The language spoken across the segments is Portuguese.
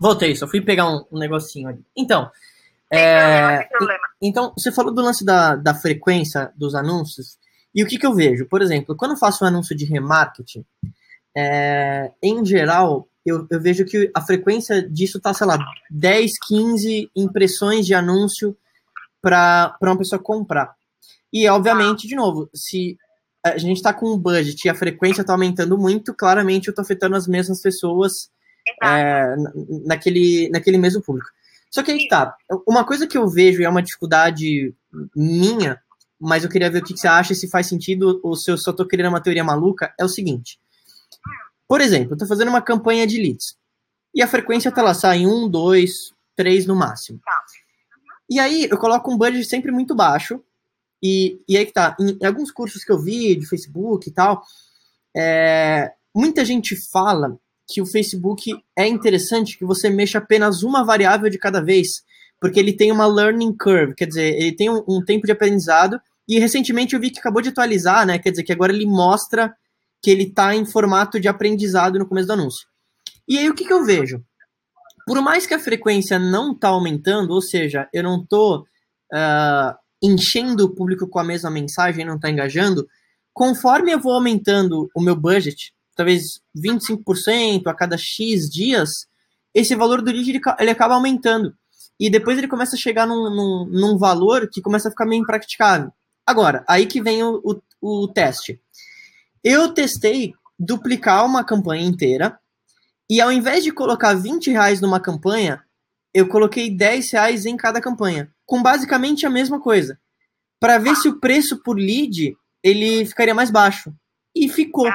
Voltei, só fui pegar um, um negocinho ali. Então, é, então, você falou do lance da, da frequência dos anúncios, e o que, que eu vejo? Por exemplo, quando eu faço um anúncio de remarketing, é, em geral, eu, eu, vejo que a frequência disso tá, sei lá, 10, 15 impressões de anúncio para uma pessoa comprar. E, obviamente, de novo, se a gente está com um budget e a frequência está aumentando muito, claramente eu estou afetando as mesmas pessoas é, naquele, naquele mesmo público. Só que aí tá. Uma coisa que eu vejo e é uma dificuldade minha, mas eu queria ver o que, que você acha, se faz sentido ou se eu só tô querendo uma teoria maluca, é o seguinte. Por exemplo, eu tô fazendo uma campanha de leads. E a frequência tá lá, sai um, dois, três no máximo. Tá. E aí eu coloco um budget sempre muito baixo. E, e aí que tá, em, em alguns cursos que eu vi de Facebook e tal, é, muita gente fala que o Facebook é interessante que você mexa apenas uma variável de cada vez, porque ele tem uma learning curve, quer dizer, ele tem um, um tempo de aprendizado. E recentemente eu vi que acabou de atualizar, né? Quer dizer, que agora ele mostra que ele está em formato de aprendizado no começo do anúncio. E aí o que, que eu vejo? Por mais que a frequência não está aumentando, ou seja, eu não estou uh, ah, enchendo o público com a mesma mensagem, não está engajando, conforme eu vou aumentando o meu budget, talvez 25% a cada X dias, esse valor do lead ele, ele, acaba aumentando. E depois ele começa a chegar num, num, num, valor que começa a ficar meio impraticável. Agora, aí que vem o, o, o teste. Eu testei duplicar uma campanha inteira e ao invés de colocar 20 reais numa campanha, eu coloquei 10 reais em cada campanha, com basicamente a mesma coisa, para ver se o preço por lead ele ficaria mais baixo. E ficou.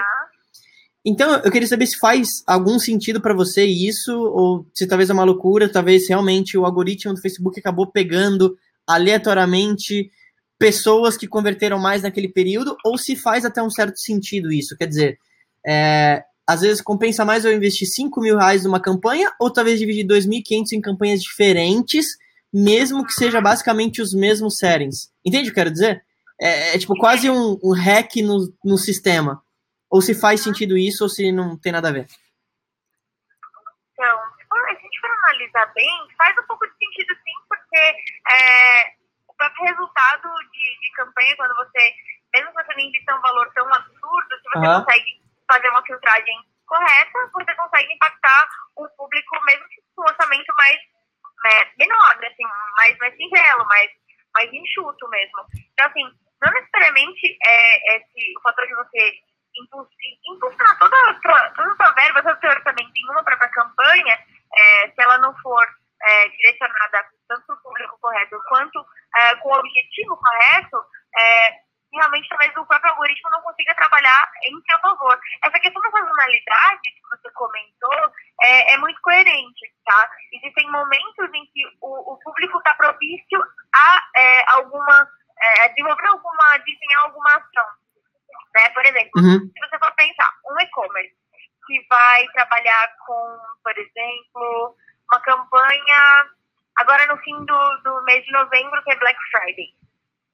Então, eu queria saber se faz algum sentido para você isso, ou se talvez é uma loucura, talvez realmente o algoritmo do Facebook acabou pegando aleatoriamente pessoas que converteram mais naquele período, ou se faz até um certo sentido isso. Quer dizer, é, às vezes compensa mais eu investir 5 mil reais numa campanha, ou talvez dividir 2.500 em campanhas diferentes, mesmo que seja basicamente os mesmos settings. Entende o que eu quero dizer? É, é tipo quase um, um hack no, no sistema. Ou se faz sentido isso, ou se não tem nada a ver. Então, se a gente for analisar bem, faz um pouco de sentido sim, porque é, próprio resultado de, de campanha, quando você, mesmo que você não invista um valor tão absurdo, se você uhum. consegue fazer uma filtragem correta, você consegue impactar um público, mesmo que com um orçamento mais né, menor, assim, mais, mais singelo, mais, mais enxuto mesmo. Então, assim, não necessariamente é, esse, o fator de você impulsionar toda, toda a todo o seu orçamento em uma própria campanha, é, se ela não for é, direcionada tanto para o público correto quanto é, com o objetivo correto, é, realmente talvez o próprio algoritmo não consiga trabalhar em seu favor. Essa questão da sazonalidade que você comentou é, é muito coerente, tá? Existem momentos em que o, o público está propício a é, alguma, é, desenvolver alguma, desenhar alguma ação. Né? Por exemplo, uhum. se você for pensar, um e-commerce que vai trabalhar com, por exemplo, uma campanha agora no fim do, do mês de novembro, que é Black Friday.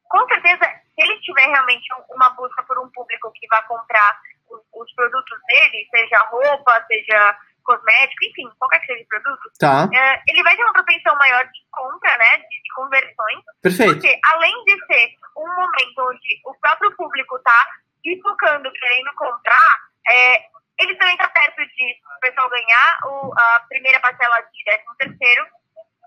Com certeza, se ele tiver realmente uma busca por um público que vai comprar os, os produtos dele, seja roupa, seja cosmético, enfim, qualquer que seja o produto, tá. É, ele vai ter uma propensão maior de compra, né, de, de, conversões. Perfeito. Porque, além de ser um momento onde o próprio público está pipocando, querendo comprar, é, ele também está perto de o pessoal ganhar o, a primeira parcela de 13 terceiro,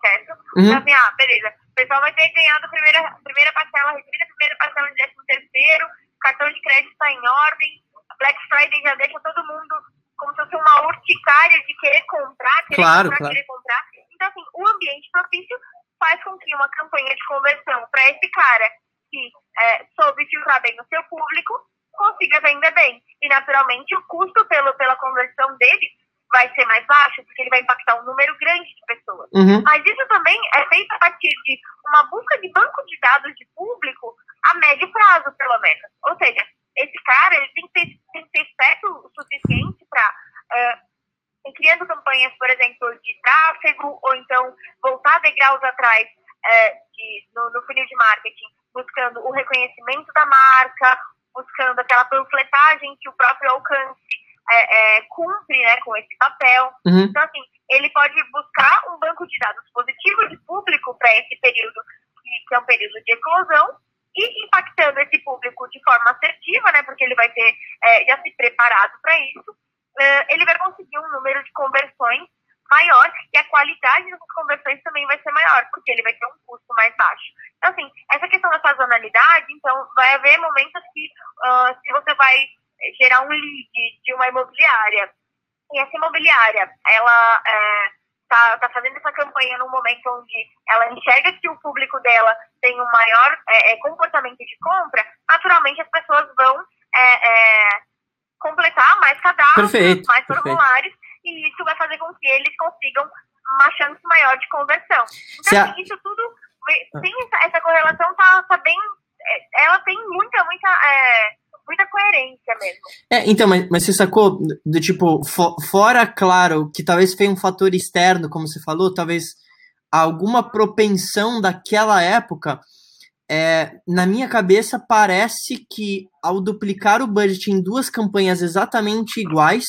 certo? Uhum. Então, assim, ah, beleza. O pessoal vai ter ganhado a primeira, primeira parcela, recebida a primeira parcela de 13 terceiro, cartão de crédito está em ordem, Black Friday já deixa todo mundo como se fosse uma urticária de querer comprar, querer claro, comprar, claro. querer comprar. Então, assim, o ambiente propício faz com que uma campanha de conversão para esse cara que é, soube filtrar bem o seu público consiga vender bem. E, naturalmente, o custo pelo, pela conversão dele vai ser mais baixo, porque ele vai impactar um número grande de pessoas. Uhum. Mas isso também é feito a partir de uma busca de banco de dados de público a médio prazo, pelo menos. Ou seja, esse cara ele tem que ter, tem que ter o suficiente para, uh, criando campanhas, por exemplo, de tráfego, ou então voltar degraus atrás uh, de, no, no funil de marketing, buscando o reconhecimento da marca, buscando aquela panfletagem que o próprio alcance é, é, cumpre né, com esse papel. Uhum. Então, assim, ele pode buscar um banco de dados positivo de público para esse período, que é um período de eclosão, e impactando esse público de forma assertiva, né, porque ele vai ter é, já se preparado para isso, uh, ele vai conseguir um número de conversões maior e a qualidade das conversões também vai ser maior, porque ele vai ter um custo mais baixo. Então, assim, essa questão da sazonalidade, então, vai haver momentos que, uh, se você vai gerar um lead de uma imobiliária, e essa imobiliária, ela está é, tá fazendo essa campanha num momento onde ela enxerga que o público dela tem um maior é, é comportamento de compra, naturalmente as pessoas vão é, é, completar mais cadastros, perfeito, mais formulários, perfeito e isso vai fazer com que eles consigam uma chance maior de conversão. Então, assim, isso tudo, tem essa, essa correlação tá, tá bem, é, ela tem muita, muita, é, muita coerência mesmo. É, então, mas, mas você sacou, do tipo, for, fora, claro, que talvez foi um fator externo, como você falou, talvez alguma propensão daquela época, é, na minha cabeça parece que ao duplicar o budget em duas campanhas exatamente iguais,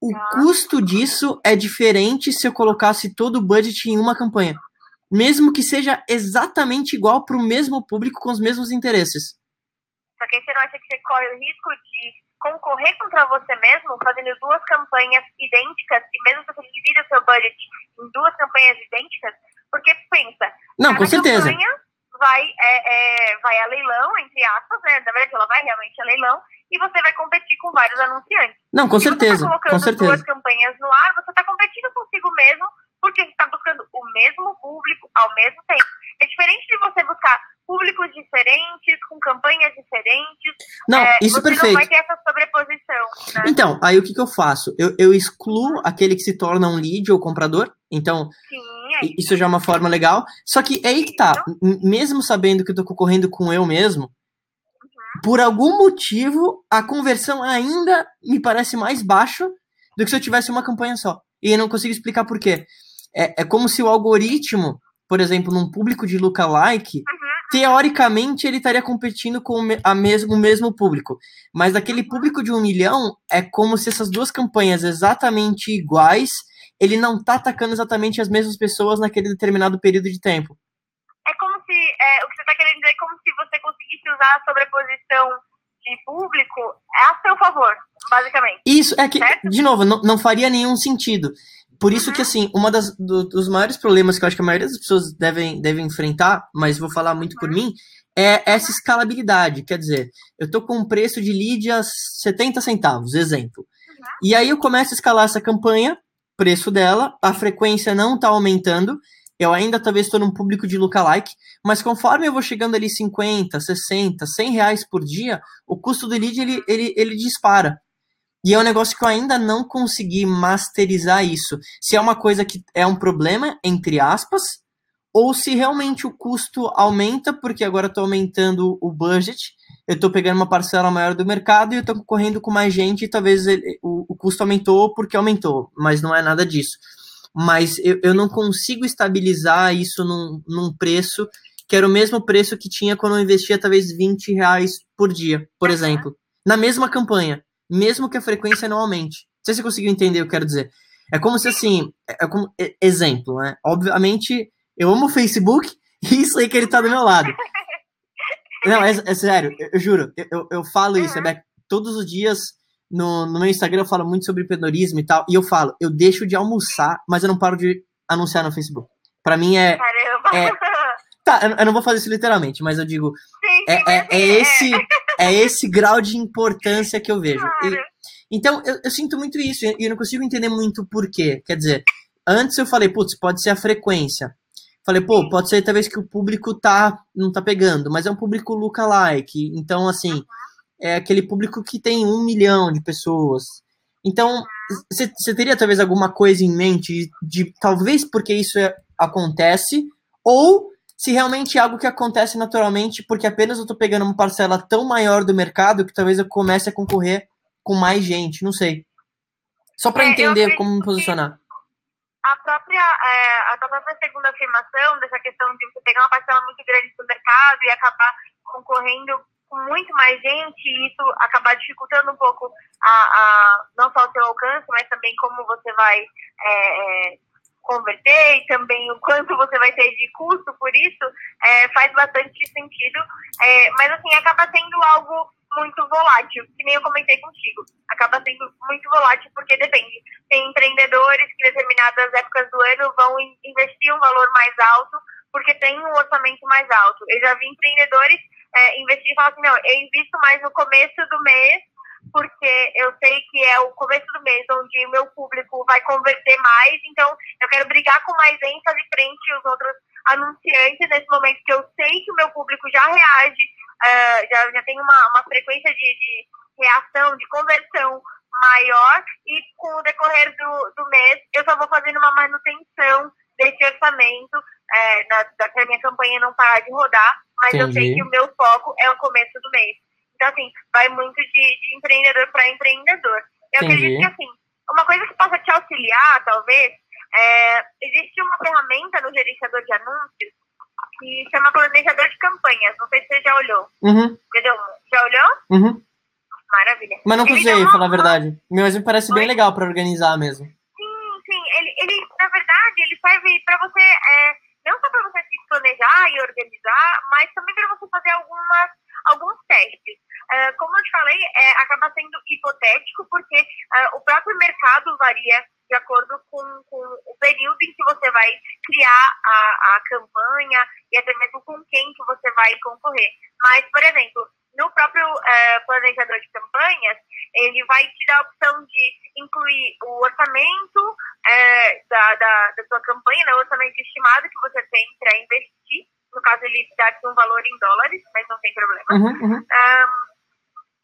o custo disso é diferente se eu colocasse todo o budget em uma campanha. Mesmo que seja exatamente igual para o mesmo público com os mesmos interesses. Só que aí você não acha que você corre o risco de concorrer contra você mesmo, fazendo duas campanhas idênticas, e mesmo se você divide o seu budget em duas campanhas idênticas? Porque pensa. Não, com certeza. Campanha vai, é, é, vai a leilão, entre aspas, né? Na verdade, ela vai realmente a leilão, e você vai competir com vários anunciantes. Não, com certeza. Você tá colocando com certeza. duas campanhas no ar, você está competindo consigo mesmo, porque você está buscando o mesmo público ao mesmo tempo. É diferente de você buscar públicos diferentes, com campanhas diferentes. Não, é, isso você perfeito. não vai ter essa sobreposição. Né? Então, aí o que, que eu faço? Eu, eu excluo aquele que se torna um lead ou comprador. Então, Sim, é isso já é uma forma legal. Só que é aí que tá. Mesmo sabendo que eu tô concorrendo com eu mesmo, por algum motivo, a conversão ainda me parece mais baixa do que se eu tivesse uma campanha só. E eu não consigo explicar por quê. É, é como se o algoritmo, por exemplo, num público de lookalike, teoricamente ele estaria competindo com a mesmo, o mesmo público. Mas daquele público de um milhão, é como se essas duas campanhas exatamente iguais, ele não tá atacando exatamente as mesmas pessoas naquele determinado período de tempo. É como se, é, o que você está querendo dizer é como se você conseguisse usar a sobreposição de público a seu favor, basicamente. Isso, é que, certo? de novo, não, não faria nenhum sentido. Por isso uhum. que, assim, uma das do, dos maiores problemas que eu acho que a maioria das pessoas devem, devem enfrentar, mas vou falar muito uhum. por mim, é essa escalabilidade. Quer dizer, eu tô com um preço de lead a 70 centavos, exemplo. Uhum. E aí eu começo a escalar essa campanha, preço dela, a frequência não tá aumentando, eu ainda talvez estou num público de lookalike, mas conforme eu vou chegando ali 50, 60, 100 reais por dia, o custo do lead ele, ele, ele dispara. E é um negócio que eu ainda não consegui masterizar isso. Se é uma coisa que é um problema, entre aspas, ou se realmente o custo aumenta, porque agora eu estou aumentando o budget, eu estou pegando uma parcela maior do mercado e eu estou concorrendo com mais gente e talvez ele, o, o custo aumentou porque aumentou, mas não é nada disso mas eu, eu não consigo estabilizar isso num, num preço que era o mesmo preço que tinha quando eu investia talvez 20 reais por dia, por exemplo. Na mesma campanha, mesmo que a frequência não aumente. Não sei se você conseguiu entender o que eu quero dizer. É como se assim, é, é como exemplo, né? Obviamente, eu amo o Facebook e isso aí que ele tá do meu lado. Não, é, é sério, eu, eu juro, eu, eu, falo isso, é todos os dias no, no meu Instagram eu falo muito sobre empreendedorismo e tal, e eu falo, eu deixo de almoçar, mas eu não paro de anunciar no Facebook. Para mim é, Caramba. é Tá, eu não vou fazer isso literalmente, mas eu digo, sim, é, é, é, esse é esse grau de importância que eu vejo. E, então, eu, eu, sinto muito isso, e eu não consigo entender muito por quê. Quer dizer, antes eu falei, putz, pode ser a frequência. Falei, pô, pode ser talvez que o público tá, não tá pegando, mas é um público lookalike. Então, assim, é aquele público que tem um milhão de pessoas. Então, você teria talvez alguma coisa em mente de, de talvez porque isso é, acontece, ou se realmente é algo que acontece naturalmente porque apenas eu estou pegando uma parcela tão maior do mercado que talvez eu comece a concorrer com mais gente, não sei. Só para é, entender como me posicionar. A própria, é, a própria segunda afirmação dessa questão de você pegar uma parcela muito grande do mercado e acabar concorrendo com muito mais gente e isso acabar dificultando um pouco a, a, não só o seu alcance, mas também como você vai é, é, converter e também o quanto você vai ter de custo por isso, é, faz bastante sentido. É, mas assim, acaba sendo algo muito volátil, que nem eu comentei contigo. Acaba sendo muito volátil porque depende. Tem empreendedores que em determinadas épocas do ano vão investir um valor mais alto porque tem um orçamento mais alto. Eu já vi empreendedores é, investir e falar assim, não, eu invisto mais no começo do mês, porque eu sei que é o começo do mês onde o meu público vai converter mais, então eu quero brigar com mais ênfase frente aos outros anunciantes nesse momento que eu sei que o meu público já reage, uh, já, já tem uma, uma frequência de, de reação, de conversão maior e com o decorrer do, do mês eu só vou fazendo uma manutenção desse orçamento é, na, da minha campanha não parar de rodar, mas Entendi. eu sei que o meu foco é o começo do mês. Então, assim, vai muito de, de empreendedor para empreendedor. Eu Entendi. acredito que, assim, uma coisa que possa te auxiliar, talvez, é, existe uma ferramenta no gerenciador de anúncios que chama planejador de campanhas. Não sei se você já olhou. Uhum. Entendeu? Já olhou? Uhum. Maravilha. Mas não usei, uma... falar a verdade. Meu me parece bem legal para organizar mesmo. Sim, sim. Ele, ele, na verdade, ele serve para você... É, não só para você se planejar e organizar, mas também para você fazer algumas, alguns testes. Uh, como eu te falei, é, acaba sendo hipotético, porque uh, o próprio mercado varia de acordo com, com, o período em que você vai criar a, a campanha e até mesmo com quem que você vai concorrer. Mas, por exemplo, no próprio uh, planejador de campanhas, ele vai te dar a opção de incluir o orçamento da, da, da sua campanha, né, o orçamento estimado que você tem para investir. No caso, ele dá um valor em dólares, mas não tem problema. Uhum, uhum. Um,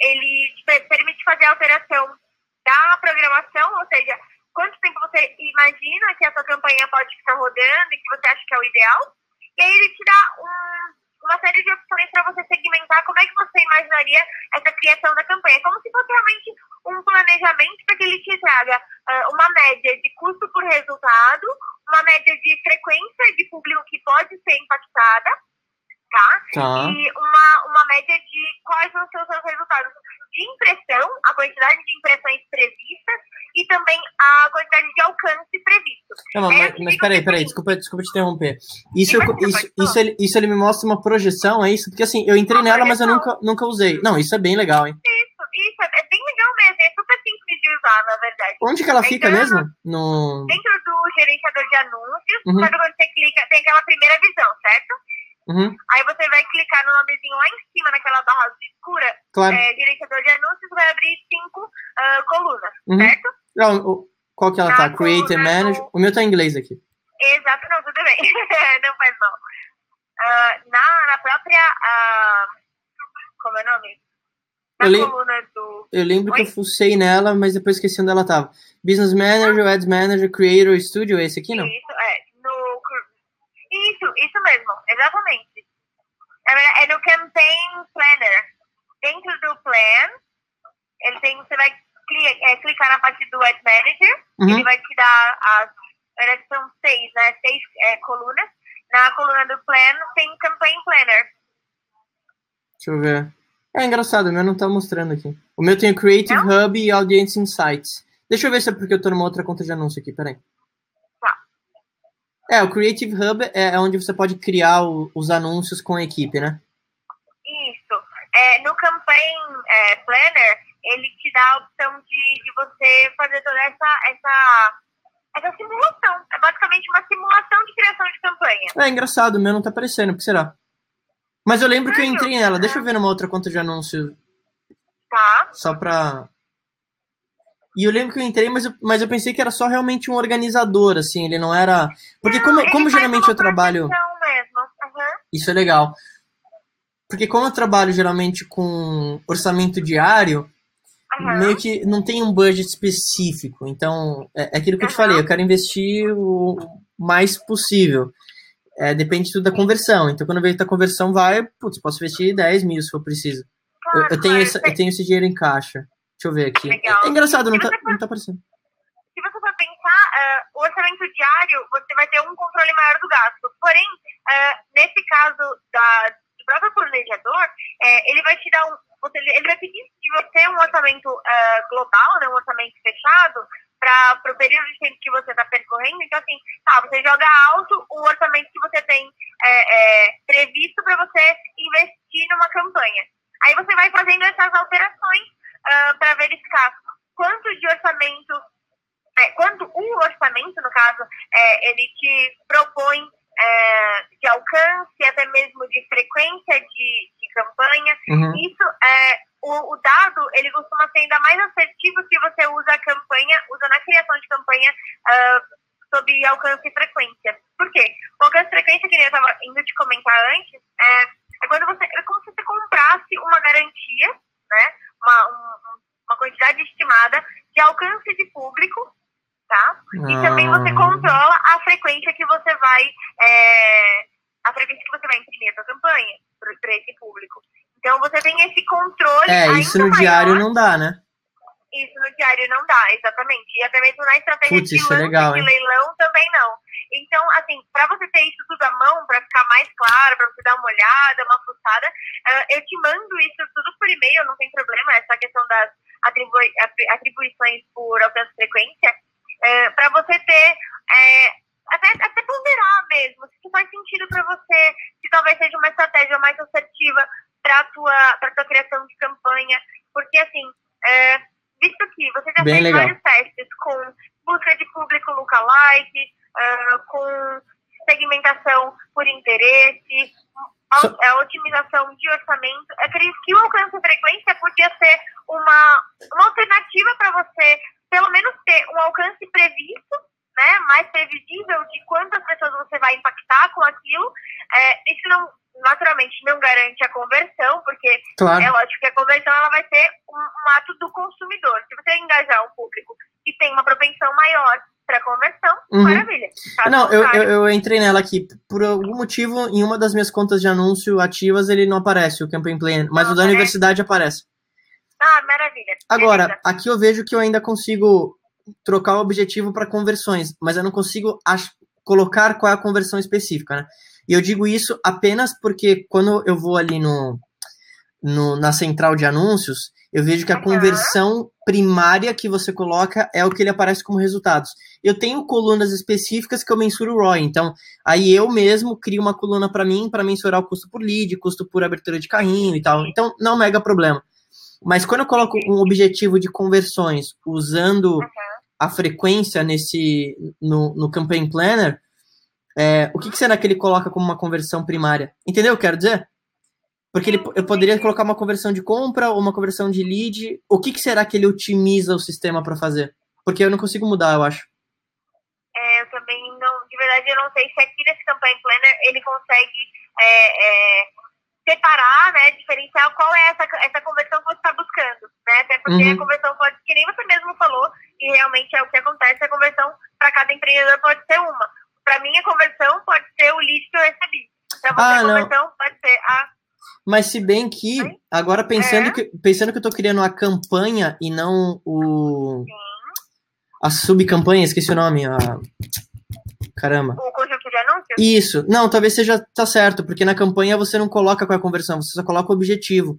ele permite fazer a alteração da programação, ou seja, quanto tempo você imagina que a sua campanha pode ficar rodando e que você acha que é o ideal. E aí ele te dá um uma série de opções para você segmentar como é que você imaginaria essa criação da campanha. Como se fosse realmente um planejamento para que ele te traga uh, uma média de custo por resultado, uma média de frequência de público que pode ser impactada, tá? tá. E uma, uma média de quais vão ser os seus resultados de impressão, a quantidade de impressões previstas e também a quantidade de alcance previsto. Não, é, mas, mas peraí, peraí, desculpa, desculpa te interromper. Isso, eu, isso, isso, ele, isso ele me mostra uma projeção, é isso? Porque assim, eu entrei uma nela, projeção. mas eu nunca, nunca usei. Não, isso é bem legal, hein? Isso, isso, é bem legal mesmo, é super simples de usar, na verdade. Onde que ela fica então, mesmo? No... Dentro do gerenciador de anúncios, uhum. quando você clica, tem aquela primeira visão, certo? Uhum. Aí você vai clicar no nomezinho lá em cima, naquela barra escura, claro. é, gerenciador de anúncios, vai abrir cinco uh, colunas, uhum. certo? Não, qual que ela na tá? Create and Manage. Do... O meu tá em inglês aqui. Exato, não, tudo bem. não faz mal. Uh, na, na própria. Uh, como é o nome? Na eu coluna do. Eu lembro Oi? que eu fucei nela, mas depois esqueci onde ela tava. Business Manager, Ads Manager, Creator Studio, esse aqui não? Isso, é. Isso, isso mesmo, exatamente. É, no Campaign Planner. Dentro do Plan, ele tem, você vai clicar, é, clicar na parte do Ad Manager, uhum. ele vai te dar as. São seis, né? Seis é, colunas. Na coluna do Plan tem Campaign Planner. Deixa eu ver. É engraçado, o meu não tá mostrando aqui. O meu tem o Creative não? Hub e Audience Insights. Deixa eu ver se é porque eu tô numa outra conta de anúncio aqui, peraí. É, o Creative Hub é, é onde você pode criar o, os anúncios com a equipe, né? Isso. É, no Campaign é, Planner, ele te dá a opção de, de você fazer toda essa, essa, essa simulação. É basicamente uma simulação de criação de campanha. É engraçado, o meu não tá aparecendo, o que será? Mas eu lembro que eu entrei nela. Deixa eu ver numa outra conta de anúncio. Tá. Só pra e eu lembro que eu entrei, mas eu, mas eu pensei que era só realmente um organizador, assim, ele não era. Porque não, como, como geralmente eu trabalho. Mesmo. Uhum. Isso é legal. Porque como eu trabalho geralmente com orçamento diário, uhum. meio que não tem um budget específico. Então, é, é aquilo que eu te falei, eu quero investir o mais possível. É, depende tudo da conversão. Então, quando eu vejo que a conversão vai, putz, posso investir 10 mil se for preciso. Claro, eu, eu, tenho esse, eu tenho esse dinheiro em caixa. Deixa eu ver aqui. Legal. É engraçado, não tá, for, não tá aparecendo. Se você for pensar, uh, o orçamento diário, você vai ter um controle maior do gasto. Porém, uh, nesse caso da, o próprio planejador, é, ele vai te dar um, ele vai pedir de você um orçamento uh, global, né, um orçamento fechado, para o período de tempo que você está percorrendo. Então, assim, tá, você joga alto o orçamento que você tem é, é, previsto para você investir numa campanha. Aí você vai fazendo essas alterações uh, para verificar quanto de orçamento, é, quanto o orçamento, no caso, é, ele te propõe é, de alcance, até mesmo de frequência de, de campanha. Uhum. Isso é o, o, dado ele costuma ser ainda mais assertivo se você usa a campanha, usa na criação de campanha uh, sobre alcance e frequência. Por quê? O alcance e frequência, que eu estava indo te comentar antes, é, é quando você é como se você comprasse uma garantia, né? Uma, um, uma quantidade estimada de alcance de público tá? E também você ah. controla a frequência que você vai é, a frequência que você vai imprimir a sua campanha para esse público. Então você tem esse controle. É, isso no maior. diário não dá, né? Isso no diário não dá, exatamente. E até mesmo na estratégia Putz, de, é legal, de leilão também não. Então, assim, para você ter isso tudo à mão, para ficar mais claro, para você dar uma olhada, uma fuçada, uh, eu te mando isso tudo por e-mail, não tem problema, essa questão das atribui atribuições por alcance frequência é, para você ter é, até, até ponderar mesmo se faz sentido para você, se talvez seja uma estratégia mais assertiva para a tua, tua criação de campanha, porque assim, é, visto que você já Bem fez legal. vários testes com busca de público lookalike, uh, com segmentação por interesse, so... a, otimização de orçamento, eu acredito que o alcance frequência podia ser uma, uma alternativa para você pelo menos ter um alcance previsto, né, mais previsível de quantas pessoas você vai impactar com aquilo. É, isso não, naturalmente, não garante a conversão, porque claro. é lógico que a conversão ela vai ser um, um ato do consumidor. Se você engajar um público que tem uma propensão maior para conversão, uhum. maravilha. Caso não, eu, eu, eu, entrei nela aqui. Por algum motivo, em uma das minhas contas de anúncio ativas, ele não aparece, o Campaign Plan, mas não, o da universidade aparece. Ah, maravilha. Agora, Beleza. aqui eu vejo que eu ainda consigo trocar o objetivo para conversões, mas eu não consigo colocar qual é a conversão específica, né? E eu digo isso apenas porque quando eu vou ali no, no na central de anúncios, eu vejo que a conversão primária que você coloca é o que ele aparece como resultados. Eu tenho colunas específicas que eu mensuro o ROI, então aí eu mesmo crio uma coluna para mim para mensurar o custo por lead, custo por abertura de carrinho e tal. Então não é um mega problema. Mas quando eu coloco um objetivo de conversões usando a frequência nesse no, no Campaign Planner, é, o que, que, será que ele coloca como uma conversão primária? Entendeu o que eu quero dizer? Porque ele, eu poderia colocar uma conversão de compra ou uma conversão de lead. O que, que será que ele otimiza o sistema para fazer? Porque eu não consigo mudar, eu acho. É, eu também não, de verdade, eu não sei se aqui nesse Campaign Planner ele consegue é, é separar, né, diferenciar qual é essa, essa conversão que você está buscando, né? Até porque uhum. a conversão pode, que nem você mesmo falou, e realmente é o que acontece, a conversão para cada empreendedor pode ser uma. Para mim, a conversão pode ser o lead que eu recebi. Para você, ah, a conversão pode ser a mas se bem que, agora pensando, é. que, pensando que eu tô criando a campanha e não o. Sim. A subcampanha, esqueci o nome. A... Caramba. O conjunto de anúncios? Isso. Não, talvez seja tá certo, porque na campanha você não coloca qual é a conversão, você só coloca o objetivo.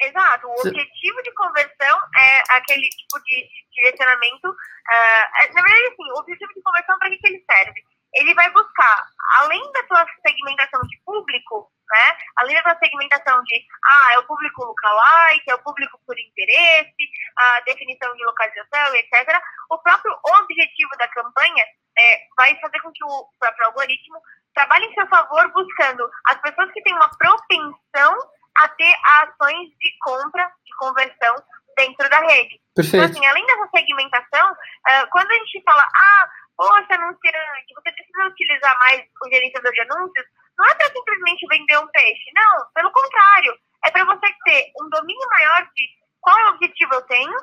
Exato. O objetivo de conversão é aquele tipo de direcionamento. Uh, na verdade, assim, o objetivo de conversão, para que, que ele serve? Ele vai buscar, além da sua segmentação de público, né? Além da sua segmentação de, ah, é o público lookalike, é o público por interesse, a definição de localização, etc. O próprio objetivo da campanha é, vai fazer com que o próprio algoritmo trabalhe em seu favor, buscando as pessoas que têm uma propensão a ter ações de compra, de conversão dentro da rede. Perfeito. Então, assim, além dessa segmentação, uh, quando a gente fala, ah, poxa, anunciante, você precisa utilizar mais o gerenciador de anúncios, não é para simplesmente vender um peixe, não, pelo contrário, é para você ter um domínio maior de qual objetivo eu tenho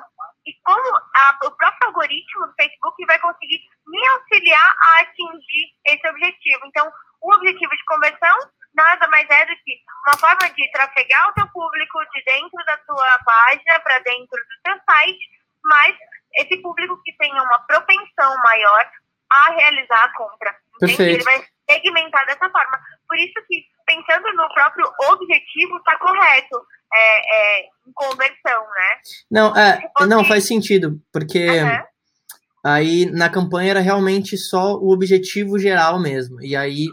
e como a, o próprio algoritmo do Facebook vai conseguir me auxiliar a atingir esse objetivo. Então, o objetivo de conversão nada mais é do que uma forma de trafegar o teu público de dentro da tua página para dentro do teu site, mas esse público que tenha uma propensão maior a realizar a compra. Perfeito. Ele vai segmentar dessa forma. Por isso que, pensando no próprio objetivo, está correto. É, é, em conversão, né? Não, é, não, faz sentido, porque uhum. aí na campanha era realmente só o objetivo geral mesmo. E aí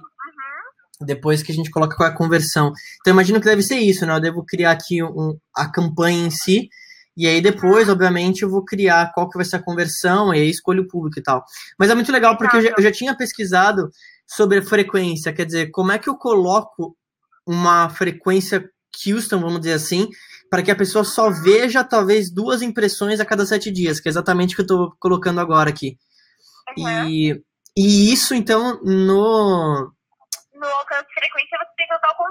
depois que a gente coloca qual é a conversão. Então, imagino que deve ser isso, né? Eu devo criar aqui um, a campanha em si, e aí depois, obviamente, eu vou criar qual que vai ser a conversão, e aí escolho o público e tal. Mas é muito legal, porque eu já, eu já tinha pesquisado sobre frequência, quer dizer, como é que eu coloco uma frequência custom, vamos dizer assim, para que a pessoa só veja talvez duas impressões a cada sete dias, que é exatamente o que eu estou colocando agora aqui. Uhum. E, e isso, então, no, no alcance de frequência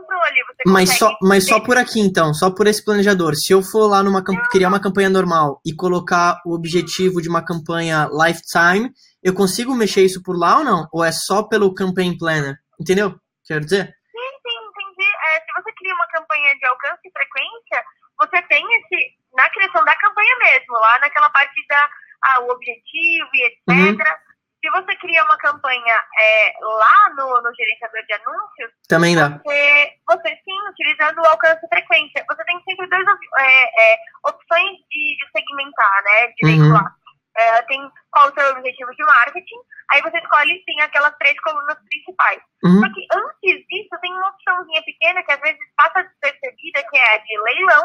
controle. mas só, mas só por aqui, então, só por esse planejador. Se eu for lá numa criar uma campanha normal e colocar o objetivo de uma campanha lifetime, eu consigo mexer isso por lá ou não? Ou é só pelo campaign planner? Entendeu? Quero dizer? Sim, sim, entendi. É, se você cria uma campanha de alcance e frequência, você tem esse. Na criação da campanha mesmo, lá naquela parte da ah, o objetivo e etc. Uhum se você cria uma campanha é, lá no, no gerenciador de anúncios, também dá. Você, você sim, utilizando o alcance e frequência, você tem sempre duas é, é, opções de, de, segmentar, né? De uhum. É, tem qual o seu objetivo de marketing, aí você escolhe sim aquelas três colunas principais. Uhum. Só que antes disso tem uma opçãozinha pequena que às vezes passa despercebida, que é a de leilão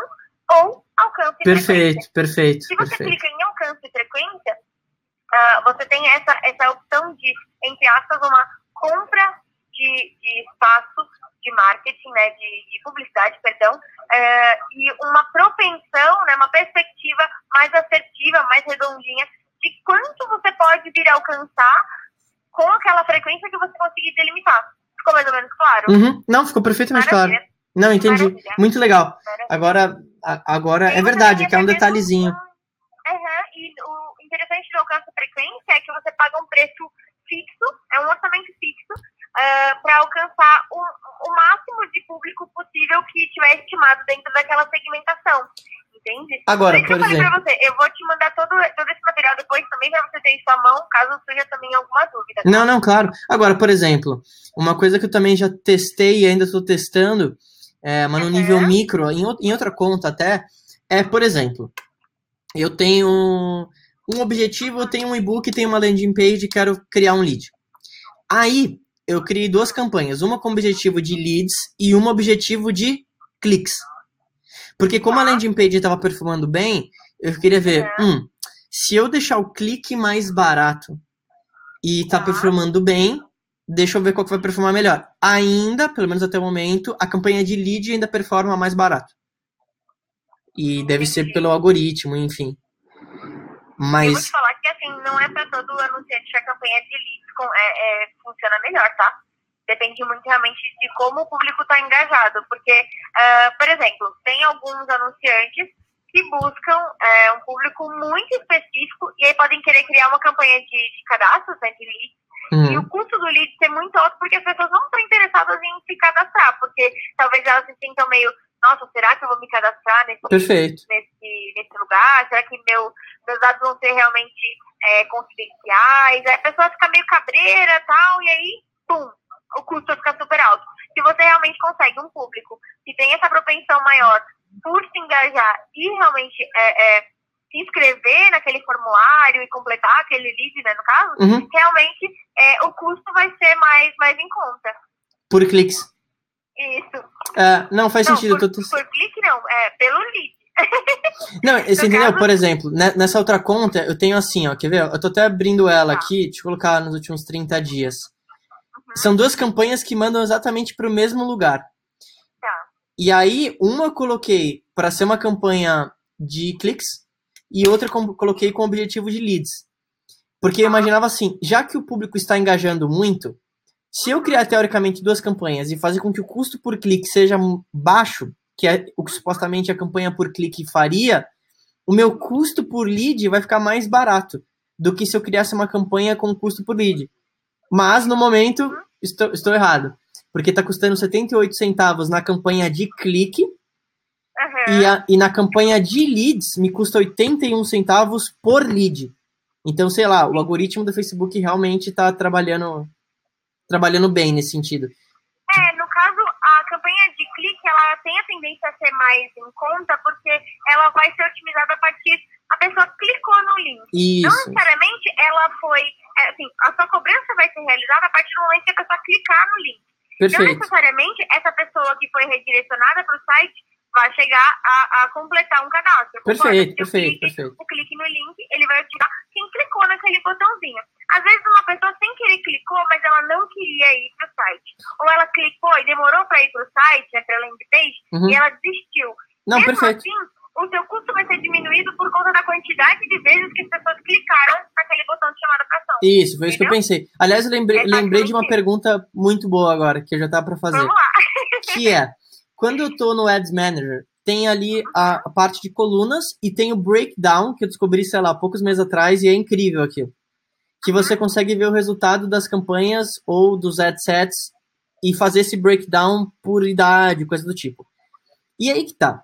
ou alcance perfeito, e frequência. Perfeito, perfeito. Se você clica em alcance e frequência, uh, você tem essa, essa opção de, entre aspas, uma compra de, de espaço de marketing, né, de, de publicidade, perdão, uh, e uma propensão, né, uma perspectiva mais assertiva, mais redondinha de quanto você pode vir a alcançar com aquela frequência que você conseguir delimitar. Ficou mais ou menos claro? Uhum. Não, ficou perfeitamente Maravilha. claro. Não, entendi. Maravilha. Muito legal. Maravilha. Agora, agora é verdade, que é um detalhezinho. Uhum, e o interessante do alcance frequência é que você paga um preço fixo, é um orçamento fixo, uh, para alcançar o, o máximo de público possível que tiver estimado dentro daquela segmentação. Entende? Agora, por, por exemplo. Você, eu vou te mandar todo, todo esse material depois também para você ter em sua mão, caso surja também alguma dúvida. Tá? Não, não, claro. Agora, por exemplo, uma coisa que eu também já testei e ainda estou testando, é, mas no uhum. nível micro, em, em outra conta até, é, por exemplo, eu tenho um objetivo, eu tenho um e-book, tenho uma landing page e quero criar um lead. Aí, eu criei duas campanhas, uma com objetivo de leads e uma objetivo de cliques. Porque como a landing page estava performando bem, eu queria ver, hum, se eu deixar o clique mais barato e tá performando bem, deixa eu ver qual que vai performar melhor. Ainda, pelo menos até o momento, a campanha de lead ainda performa mais barato. E deve ser pelo algoritmo, enfim. Mas... Eu vou te falar que assim, não é para todo anunciante que a campanha de leads com, é, é, funciona melhor, tá? Depende muito realmente de como o público está engajado. Porque, uh, por exemplo, tem alguns anunciantes que buscam é, um público muito específico e aí podem querer criar uma campanha de, de cadastros, né, de leads, uhum. e o custo do lead ser muito alto porque as pessoas não estão interessadas em se cadastrar, porque talvez elas se sintam meio nossa, será que eu vou me cadastrar nesse, Perfeito. nesse, nesse lugar? Será que meu, meus dados vão ser realmente é, confidenciais? Aí a pessoa fica meio cabreira e tal, e aí, pum, o custo fica super alto. Se você realmente consegue um público que tem essa propensão maior por se engajar e realmente é, é, se inscrever naquele formulário e completar aquele lead, né, no caso, uhum. realmente é, o custo vai ser mais, mais em conta. Por cliques. Isso. É, não, faz não, sentido. Por, tô... por clique não, é pelo lead. Não, você entendeu? Caso... Por exemplo, né, nessa outra conta, eu tenho assim, ó, quer ver? Eu tô até abrindo ela tá. aqui, deixa eu colocar nos últimos 30 dias. Uhum. São duas campanhas que mandam exatamente para o mesmo lugar. Tá. E aí, uma eu coloquei para ser uma campanha de cliques e outra com, coloquei com o objetivo de leads. Porque eu imaginava assim, já que o público está engajando muito, se eu criar teoricamente duas campanhas e fazer com que o custo por clique seja baixo, que é o que supostamente a campanha por clique faria, o meu custo por lead vai ficar mais barato do que se eu criasse uma campanha com custo por lead. Mas no momento estou, estou errado, porque está custando 78 centavos na campanha de clique uhum. e, a, e na campanha de leads me custa 81 centavos por lead. Então, sei lá, o algoritmo do Facebook realmente está trabalhando trabalhando bem nesse sentido. É, no caso, a campanha de clique, ela tem a tendência a ser mais em conta, porque ela vai ser otimizada a partir a pessoa clicou no link. Isso. Não necessariamente ela foi, é, assim, a sua cobrança vai ser realizada a partir do momento que a pessoa clicar no link. Perfeito. Não necessariamente essa pessoa que foi redirecionada para o site vai chegar a, a, completar um cadastro. Perfeito, perfeito, clique, perfeito. O clique no link, ele vai ativar quem clicou naquele botãozinho. Às vezes uma pessoa clicou, mas ela não queria ir para o site. Ou ela clicou e demorou para ir para o site, né, para a landing page, Uhum. e ela desistiu. Não, Mesmo perfeito. assim, o seu custo vai ser diminuído por conta da quantidade de vezes que as pessoas clicaram naquele botão de chamada para ação. Isso, foi isso que eu Entendeu? pensei. Aliás, eu lembrei, Exatamente lembrei de uma pergunta muito boa agora, que eu já tava para fazer. Vamos lá. Que é, quando eu tô no Ads Manager, tem ali a, a parte de colunas e tem o breakdown, que eu descobri, sei lá, poucos meses atrás, e é incrível aquilo. Que você consegue ver o resultado das campanhas ou dos ad sets e fazer esse breakdown por idade, coisa do tipo. E aí que tá.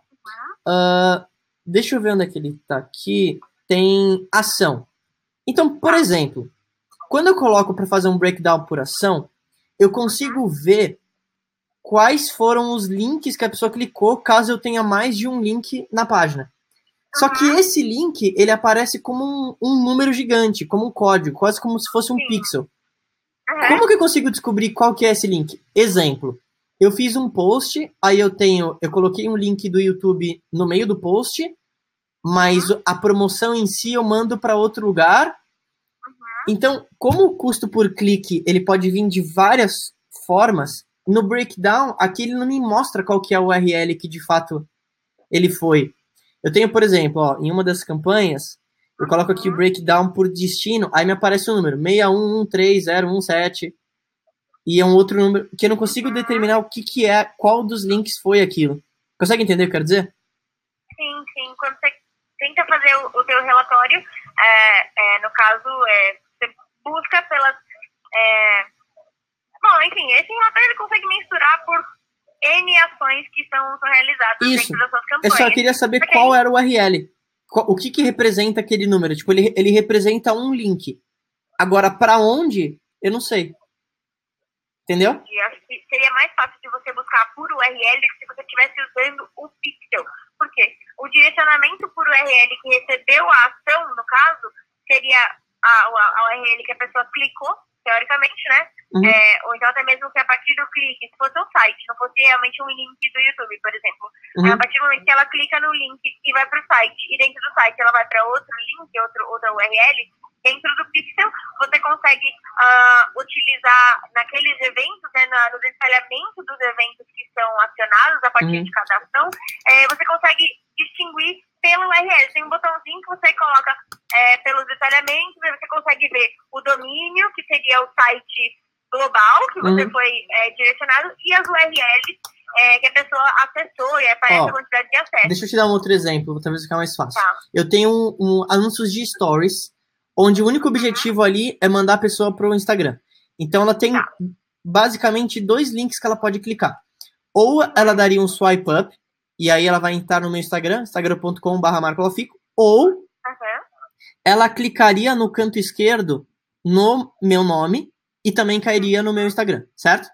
Ah, deixa eu ver onde é que ele tá aqui. Tem ação. Então, por exemplo, quando eu coloco para fazer um breakdown por ação, eu consigo ver quais foram os links que a pessoa clicou caso eu tenha mais de um link na página. Só que esse link, ele aparece como um, um número gigante, como um código, quase como se fosse um Sim. pixel. Uhum. Como que eu consigo descobrir qual que é esse link? Exemplo, eu fiz um post, aí eu tenho, eu coloquei um link do YouTube no meio do post, mas a promoção em si eu mando para outro lugar. Então, como o custo por clique, ele pode vir de várias formas, no breakdown, aqui ele não me mostra qual que é o URL que de fato ele foi. Eu tenho, por exemplo, ó, em uma das campanhas, eu coloco aqui o breakdown por destino, aí me aparece o número 6113017 e é um outro número que eu não consigo determinar o que que é, qual dos links foi aquilo. Consegue entender o que eu quero dizer? Sim, sim. Quando você tenta fazer o, o teu relatório, é, é, no caso, é, você busca pelas... é, Bom, enfim, esse relatório ele consegue mensurar por N ações que são, são realizadas Isso. dentro das suas Eu campanhas. só queria saber Ok. qual era o URL. O que que representa aquele número? Tipo, ele, ele representa um link. Agora, para onde? Eu não sei. Entendeu? Acho que seria mais fácil de você buscar por URL se você estivesse usando o pixel. Por quê? O direcionamento por URL que recebeu a ação, no caso, seria a, a, a URL que a pessoa clicou, teoricamente, né? Uhum. É, ou então até mesmo que a partir do clique, se fosse um site, não fosse realmente um link do YouTube, por exemplo. Uhum. A partir do momento que ela clica no link e vai para o site, e dentro do site ela vai para outro link, outro, outra URL, dentro do Pixel você consegue ah, utilizar naqueles eventos, né, no detalhamento dos eventos que são acionados a partir Uhum. de cada ação, eh, você consegue distinguir pelo URL. Tem um botãozinho que você coloca pelos detalhamentos, aí você consegue ver o domínio, que seria o site global que você Uhum. foi eh, direcionado, e as URLs eh, que a pessoa acessou e aparece Ó, a quantidade de acessos. Deixa eu te dar um outro exemplo, talvez ficar mais fácil. Tá. Eu tenho um, um anúncios de stories, onde o único objetivo ali é mandar a pessoa pro Instagram. Então ela tem Tá. basicamente dois links que ela pode clicar. Ou ela daria um swipe up, e aí ela vai entrar no meu Instagram, instagram.com.br ou Uhum. ela clicaria no canto esquerdo no meu nome e também cairia no meu Instagram, certo?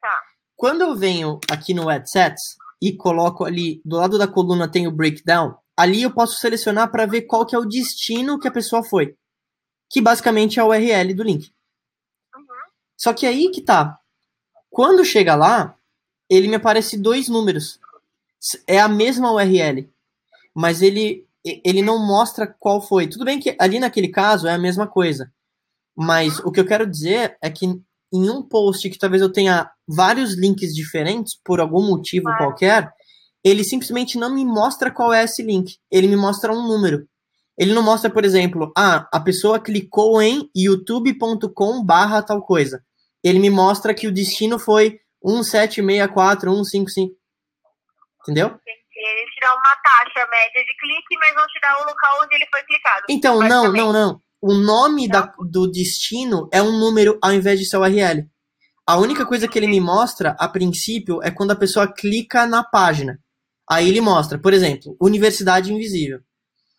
Tá. Quando eu venho aqui no AdSets e coloco ali, do lado da coluna tem o breakdown, ali eu posso selecionar para ver qual que é o destino que a pessoa foi. Que basicamente é o URL do link. Uhum. Só que aí que tá. Quando chega lá, ele me aparece dois números. É a mesma URL. Mas ele, ele não mostra qual foi. Tudo bem que ali naquele caso é a mesma coisa. Mas o que eu quero dizer é que em um post que talvez eu tenha vários links diferentes, por algum motivo Claro. qualquer, ele simplesmente não me mostra qual é esse link. Ele me mostra um número. Ele não mostra, por exemplo, ah, a pessoa clicou em youtube.com barra tal coisa. Ele me mostra que o destino foi 1764155. Entendeu? Entendi. Ele te dá uma taxa média de clique, mas não te dá o local onde ele foi clicado. Então, não, não, não. O nome da, do destino é um número ao invés de ser URL. A única coisa que ele me mostra, a princípio, é quando a pessoa clica na página. Aí ele mostra, por exemplo, Universidade Invisível.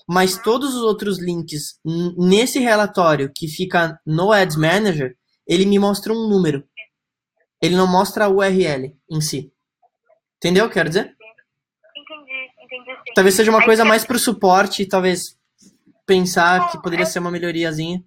Mas todos os outros links nesse relatório que fica no Ads Manager, ele me mostra um número. Ele não mostra a URL em si. Entendeu? Quero dizer? Talvez seja uma coisa mais pro suporte, talvez pensar que poderia é... ser uma melhoriazinha.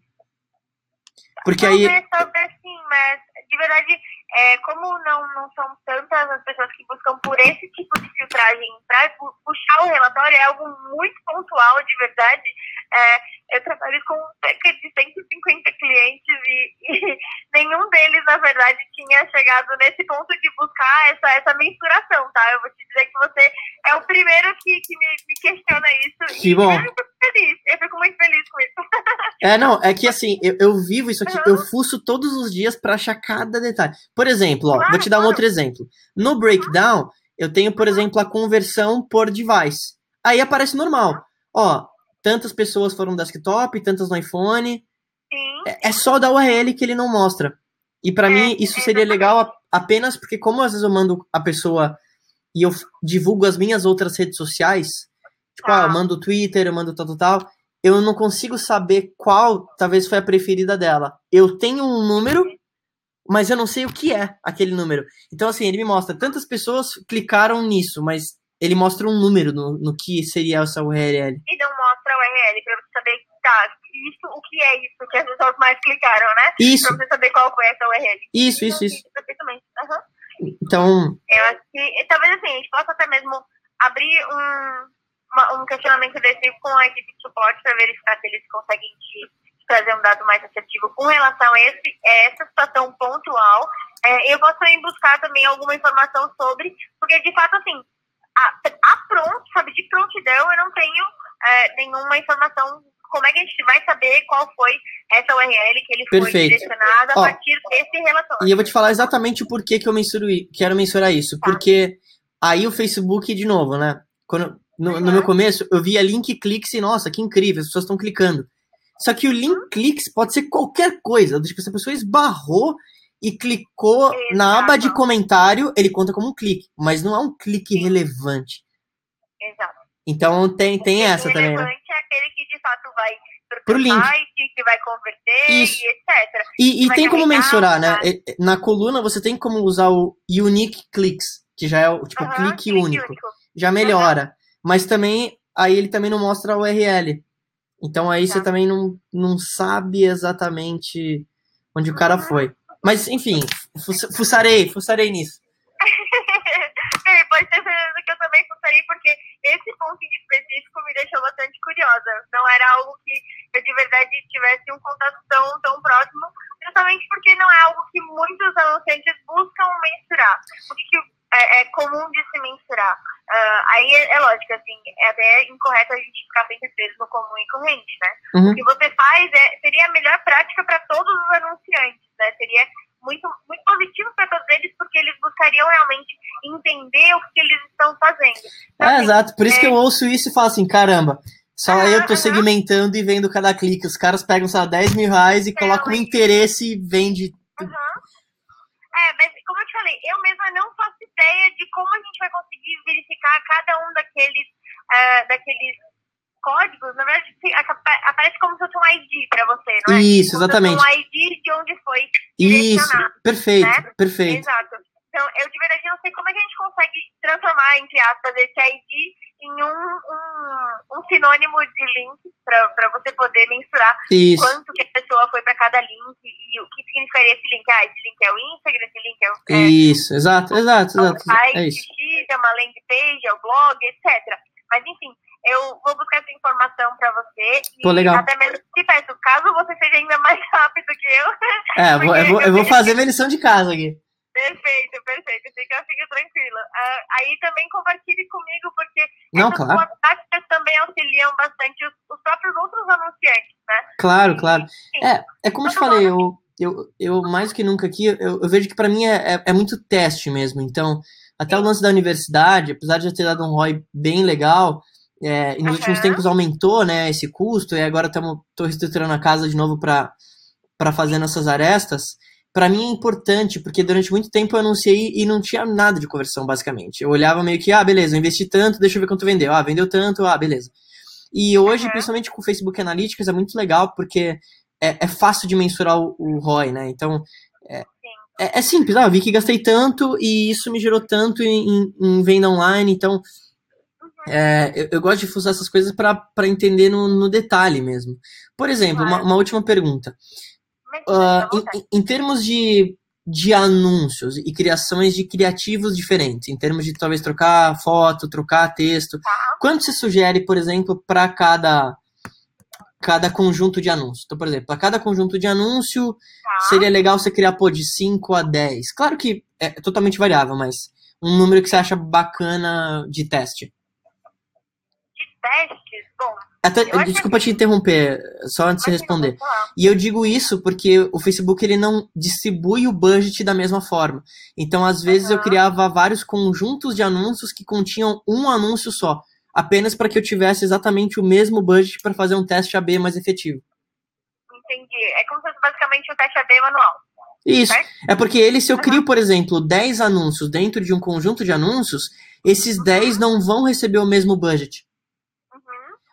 Porque aí. Talvez sim, mas de verdade, é, como não, não são tantas as pessoas que buscam por esse tipo de filtragem para puxar o relatório, é algo muito pontual, de verdade. É, eu trabalho com cerca de 150 clientes e, e, nenhum deles, na verdade, tinha chegado nesse ponto de buscar essa, essa mensuração, tá? Eu vou te dizer que você é o primeiro que, que me, me questiona isso. Que bom. Eu fico feliz, eu fico muito feliz com isso. É, não, é que assim, eu, eu vivo isso aqui, uhum. eu fuço todos os dias para achar cada detalhe. Por exemplo, ó, claro, vou te dar um outro exemplo. No breakdown, eu tenho, por exemplo, a conversão por device. Aí aparece normal. Ó, tantas pessoas foram no desktop, tantas no iPhone. É, é só da URL que ele não mostra. E para é, mim, isso seria legal apenas porque, como às vezes eu mando a pessoa e eu divulgo as minhas outras redes sociais, tipo, ah, eu tá. mando Twitter, eu mando tal, tal, tal, eu não consigo saber qual talvez foi a preferida dela. Eu tenho um número mas eu não sei o que é aquele número. Então, assim, ele me mostra tantas pessoas clicaram nisso, mas ele mostra um número no, no que seria essa URL. E não a URL para você saber, tá, isso, o que é isso que as pessoas mais clicaram, né? Isso. Pra você saber qual foi essa URL. Isso, isso, isso. isso. Perfeitamente. Uhum. Então. Eu acho que talvez assim, a gente possa até mesmo abrir um, uma, um questionamento desse com a equipe de suporte para verificar se eles conseguem te trazer um dado mais assertivo com relação a, esse, a essa situação pontual. É, eu posso ir buscar também alguma informação sobre, porque de fato, assim, a, a pronto, sabe, de prontidão eu não tenho é, nenhuma informação. Como é que a gente vai saber qual foi essa URL que ele foi Perfeito. direcionado a Ó, partir desse relatório? E eu vou te falar exatamente o porquê que eu mensuro, quero mensurar isso. Tá. Porque aí o Facebook, de novo, né? Quando, no, uhum. no meu começo, eu via link cliques e, nossa, que incrível, as pessoas estão clicando. Só que o link clicks pode ser qualquer coisa. Tipo, se a pessoa esbarrou e clicou Exato. na aba de comentário, ele conta como um clique, mas não é um clique Sim. relevante. Exato. Então tem, tem essa também. Né? relevante é aquele que de fato vai pro link. site, que vai converter Isso. e etc. E, e tem como mensurar, né? Na coluna você tem como usar o unique clicks, que já é o tipo clique, único. único. Já melhora. Mas também aí ele também não mostra a URL. Então aí tá. você também não, não sabe exatamente onde o cara foi. Mas, enfim, fuçarei, fuçarei nisso. é, pode ter certeza fuçarei, porque esse ponto em específico me deixou bastante curiosa. Não era algo que eu de verdade tivesse um contato tão, tão próximo, justamente porque não é algo que muitos anunciantes buscam mensurar. O que, que é, é comum de se mensurar? Uh, aí é, é, lógico, assim, é até incorreto a gente ficar sempre preso no comum e corrente, né? Uhum. O que você faz é, seria a melhor prática para todos os anunciantes, né? Seria muito, muito positivo para todos eles, porque eles buscariam realmente entender o que eles estão fazendo. Então, é, assim, exato. Por isso que eu é ouço isso e falo assim, caramba, só uhum, eu tô segmentando e vendo cada clique. Os caras pegam, sei lá, 10 mil reais e colocam um interesse e vende. Uhum. É, mas como eu te falei, eu mesma não faço ideia de como a gente vai conseguir verificar cada um daqueles, uh, daqueles códigos. Na verdade, aparece como se fosse um ID para você, não é? Isso, exatamente. um ID de onde foi Isso, perfeito, né? perfeito. Exato. Então, eu de verdade não sei como é que a gente consegue transformar, entre aspas, esse ID em um, um, um sinônimo de link para você poder mensurar Isso. quanto que a pessoa foi para cada link e o que significaria esse link. Ah, esse link é o Instagram, esse link é o. É, isso, exato, exato, exato. É isso. X, é uma landing page, é o blog, etc. Mas enfim, eu vou buscar essa informação para você. Pô, legal. Até mesmo te peço, caso você seja ainda mais rápido que eu. É, eu vou, eu eu vou fazer minha lição de casa aqui. Perfeito, perfeito. Fica, fica tranquila. Uh, aí também compartilhe comigo, porque Não, essas claro. táticas também auxiliam bastante os, os, próprios outros anunciantes, né? Claro, claro. É, é como eu te falei, eu, eu, eu mais que nunca aqui, eu, eu vejo que para mim é, é, é, muito teste mesmo. Então, até Sim. o lance da universidade, apesar de eu ter dado um ROI bem legal, é, e nos uhum. últimos tempos aumentou né, esse custo, e agora estou reestruturando a casa de novo para fazer nessas arestas para mim é importante, porque durante muito tempo eu anunciei e não tinha nada de conversão, basicamente. Eu olhava meio que, ah, beleza, eu investi tanto, deixa eu ver quanto vendeu. Ah, vendeu tanto, ah, beleza. E hoje, uhum. principalmente com o Facebook Analytics, é muito legal, porque é, é fácil de mensurar o, o ROI, né? Então, é, é, é, simples. Ah, eu vi que gastei tanto e isso me gerou tanto em, em, venda online, então uhum. é, eu, eu, gosto de usar essas coisas para entender no, no, detalhe mesmo. Por exemplo, uma, uma última pergunta. Uh, em, em, termos de, de anúncios e criações de criativos diferentes, em termos de talvez trocar foto, trocar texto, tá. quanto você sugere, por exemplo, para cada cada conjunto de anúncios. Então, por exemplo, para cada conjunto de anúncio, tá. seria legal você criar, pô, de 5 a 10. Claro que é totalmente variável, mas um número que você acha bacana de teste. De testes? Bom. Até, desculpa te interromper, só antes de responder. E eu digo isso porque o Facebook ele não distribui o budget da mesma forma. Então, às vezes, uhum. eu criava vários conjuntos de anúncios que continham um anúncio só apenas para que eu tivesse exatamente o mesmo budget para fazer um teste AB mais efetivo. Entendi. É como se fosse basicamente um teste AB manual. Isso. Certo? É porque ele, se eu crio, por exemplo, 10 anúncios dentro de um conjunto de anúncios, esses 10 uhum. não vão receber o mesmo budget.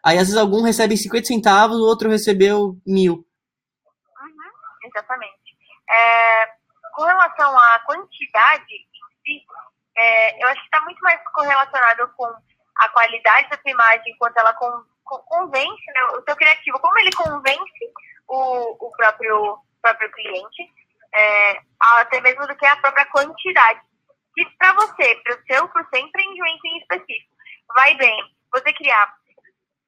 Aí, às vezes, algum recebe 50 centavos, o outro recebeu mil. Uhum. Exatamente. É, com relação à quantidade em si, é, eu acho que está muito mais correlacionado com a qualidade da sua imagem, enquanto ela con, con, convence né, o seu criativo, como ele convence o, o próprio, próprio cliente, é, até mesmo do que a própria quantidade. E para você, para o seu, pro seu empreendimento em específico, vai bem você criar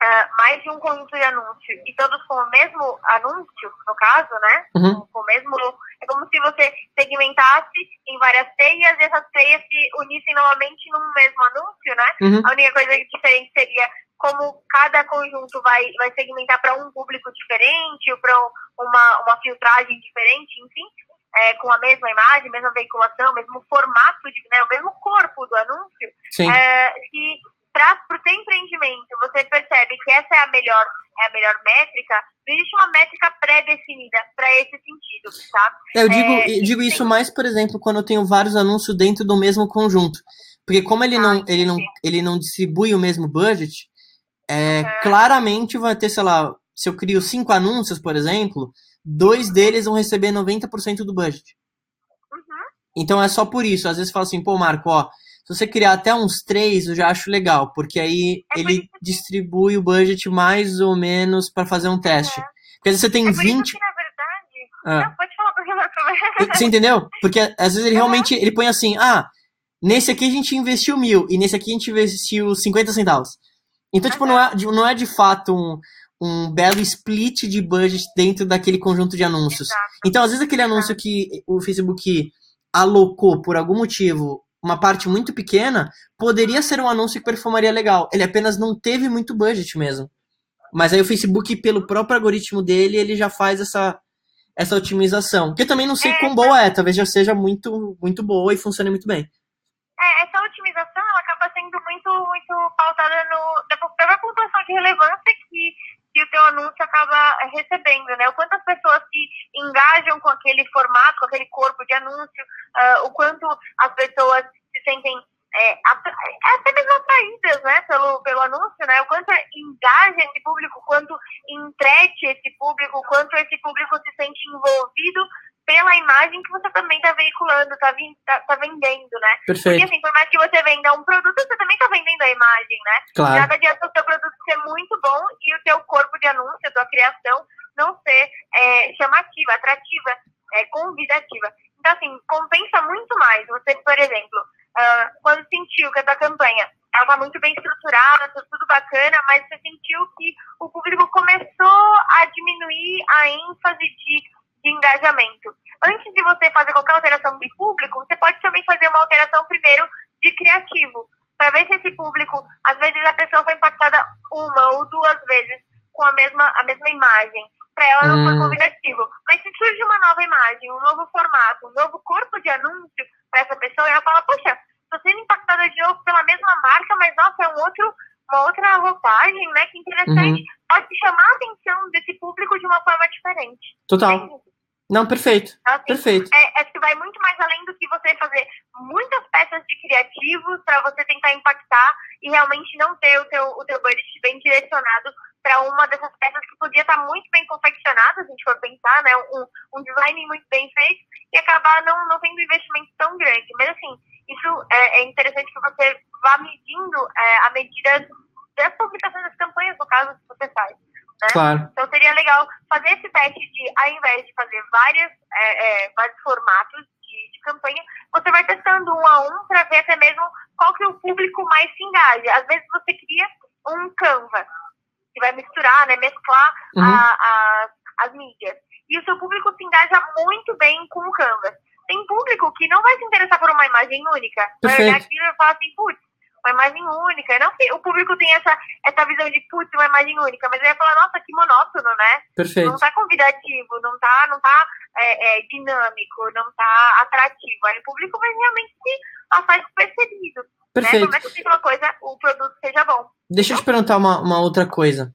uh, mais de um conjunto de anúncios e todos com o mesmo anúncio, no caso, né? Uhum. Com o mesmo. É como se você segmentasse em várias teias e essas teias se unissem novamente num mesmo anúncio, né? Uhum. A única coisa diferente seria como cada conjunto vai, vai segmentar para um público diferente, ou para uma, uma filtragem diferente, enfim. É, com a mesma imagem, mesma veiculação, mesmo formato, de, né, o mesmo corpo do anúncio, é, que para o seu empreendimento, você percebe que essa é a melhor, é a melhor métrica, não existe uma métrica pré-definida para esse sentido, tá? É, eu digo, é, eu digo isso mais, por exemplo, quando eu tenho vários anúncios dentro do mesmo conjunto. Porque como ele, ah, não, ele, não, ele não distribui o mesmo budget, é, uhum. claramente vai ter, sei lá, se eu crio cinco anúncios, por exemplo, dois deles vão receber 90% do budget. Uhum. Então é só por isso. Às vezes fala assim, pô, Marco, ó, se você criar até uns três, eu já acho legal, porque aí é ele distribui o budget mais ou menos para fazer um teste. Porque às vezes você tem é 20. Que, na verdade. Ah. Não, pode falar porque Você entendeu? Porque às vezes ele realmente ele põe assim: ah, nesse aqui a gente investiu mil e nesse aqui a gente investiu 50 centavos. Então, tipo, não é, não é de fato um, um belo split de budget dentro daquele conjunto de anúncios. Exato. Então, às vezes, aquele anúncio que o Facebook alocou por algum motivo uma parte muito pequena, poderia ser um anúncio que performaria legal. Ele apenas não teve muito budget mesmo. Mas aí o Facebook, pelo próprio algoritmo dele, ele já faz essa, essa otimização. Que eu também não sei é, quão boa é, talvez já seja muito, muito boa e funcione muito bem. É, essa otimização ela acaba sendo muito, muito pautada no, na própria pontuação de relevância que que o teu anúncio acaba recebendo, né? O quanto as pessoas se engajam com aquele formato, com aquele corpo de anúncio, uh, o quanto as pessoas se sentem é, até mesmo atraídas, né, pelo, pelo anúncio, né? O quanto engaja esse público, quanto entrete esse público, quanto esse público se sente envolvido pela imagem que você também está veiculando, está tá, tá vendendo, né? Perfeito. Porque assim, por mais que você venda um produto, você também está vendendo a imagem, né? Claro. Nada adianta o seu produto ser muito bom e o teu corpo de anúncio, a tua criação, não ser é, chamativa, atrativa, é, convidativa. Então, assim, compensa muito mais você, por exemplo, uh, quando sentiu que a tua campanha estava muito bem estruturada, tudo bacana, mas você sentiu que o público começou a diminuir a ênfase de de engajamento. Antes de você fazer qualquer alteração de público, você pode também fazer uma alteração primeiro de criativo, para ver se esse público, às vezes a pessoa foi impactada uma ou duas vezes com a mesma, a mesma imagem. Para ela não hum. foi convidativo. Mas se surge uma nova imagem, um novo formato, um novo corpo de anúncio para essa pessoa, ela fala, poxa, estou sendo impactada de novo pela mesma marca, mas nossa, é um outro, uma outra roupagem, né? Que interessante. Uhum. Pode chamar a atenção desse público de uma forma diferente. Total. Não, perfeito. Então, assim, perfeito. É, é que vai muito mais além do que você fazer muitas peças de criativos para você tentar impactar e realmente não ter o teu, o teu budget bem direcionado para uma dessas peças que podia estar muito bem confeccionada, se a gente for pensar, né? Um, um design muito bem feito e acabar não, não tendo investimento tão grande. Mas assim, isso é, é interessante que você vá medindo é, a medida das publicações das campanhas, no caso, que você faz. Né? Claro. Então seria legal fazer esse teste de, ao invés de fazer várias, é, é, vários formatos de, de, campanha, você vai testando um a um para ver até mesmo qual que o público mais se engaja. Às vezes você cria um Canva, que vai misturar, né, mesclar uhum. a, a, as mídias. E o seu público se engaja muito bem com o Canva. Tem público que não vai se interessar por uma imagem única. Vai olhar aquilo e falar assim, putz, uma imagem única. Não que o público tem essa, essa visão de, putz, uma imagem única, mas ele vai falar, nossa, que monótono, né? Perfeito. Não tá convidativo, não tá, não tá é, é, dinâmico, não tá atrativo. Aí o público vai realmente passar despercebido. Perfeito. Né? Como é que uma coisa, o produto seja bom. Deixa eu te perguntar uma, uma outra coisa.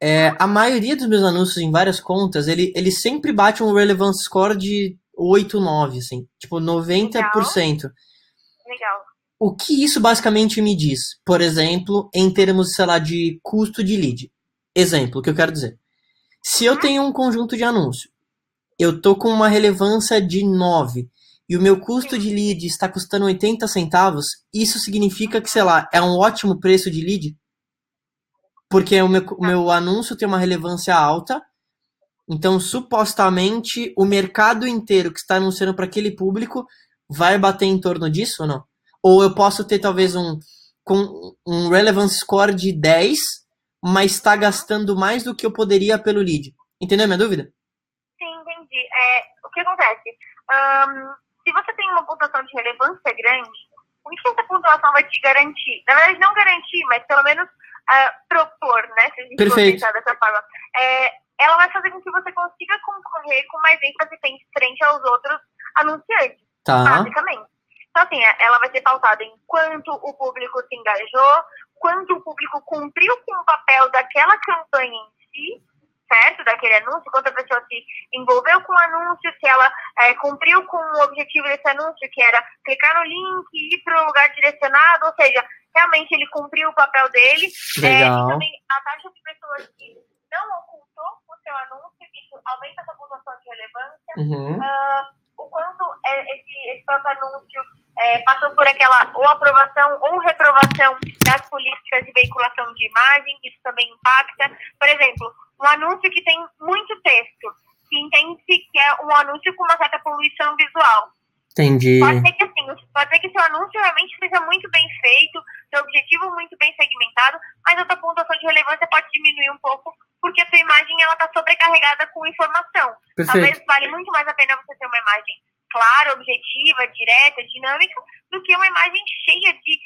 É, a maioria dos meus anúncios em várias contas, ele, ele sempre bate um relevance score de 8, 9, assim. Tipo, 90%. Legal. Legal. O que isso basicamente me diz? Por exemplo, em termos, sei lá, de custo de lead. Exemplo, o que eu quero dizer. Se eu tenho um conjunto de anúncio, eu tô com uma relevância de 9 e o meu custo de lead está custando 80 centavos, isso significa que, sei lá, é um ótimo preço de lead? Porque o meu, o meu anúncio tem uma relevância alta, então supostamente o mercado inteiro que está anunciando para aquele público vai bater em torno disso ou não? Ou eu posso ter talvez um, com um relevance score de 10, mas está gastando mais do que eu poderia pelo lead. Entendeu a minha dúvida? Sim, entendi. É, o que acontece? Um, se você tem uma pontuação de relevância grande, o que essa pontuação vai te garantir? Na verdade, não garantir, mas pelo menos uh, propor, né? Se a gente Perfeito. for dessa forma. É, ela vai fazer com que você consiga concorrer com mais ênfase frente aos outros anunciantes, tá. basicamente. Então, assim, é, ela vai ser pautada em quanto o público se engajou, quanto o público cumpriu com o papel daquela campanha em si, certo? Daquele anúncio, quanto a pessoa se envolveu com o anúncio, se ela é, cumpriu com o objetivo desse anúncio, que era clicar no link, ir para o lugar direcionado, ou seja, realmente ele cumpriu o papel dele. Legal. É, e também a taxa de pessoas que não ocultou o seu anúncio, isso aumenta essa pontuação de relevância. Uhum. Uh, o quanto é, esse, esse próprio anúncio é, passou por aquela ou aprovação ou reprovação das políticas de veiculação de imagem, isso também impacta. Por exemplo, um anúncio que tem muito texto, que entende-se que é um anúncio com uma certa poluição visual. Entendi. Pode ser que assim, pode ser que seu anúncio realmente seja muito bem feito, seu objetivo muito bem segmentado, mas a sua pontuação de relevância pode diminuir um pouco, porque a sua imagem ela está sobrecarregada com informação. Perfeito. Talvez vale muito mais a pena você ter uma imagem clara, objetiva, direta, dinâmica, do que uma imagem cheia de,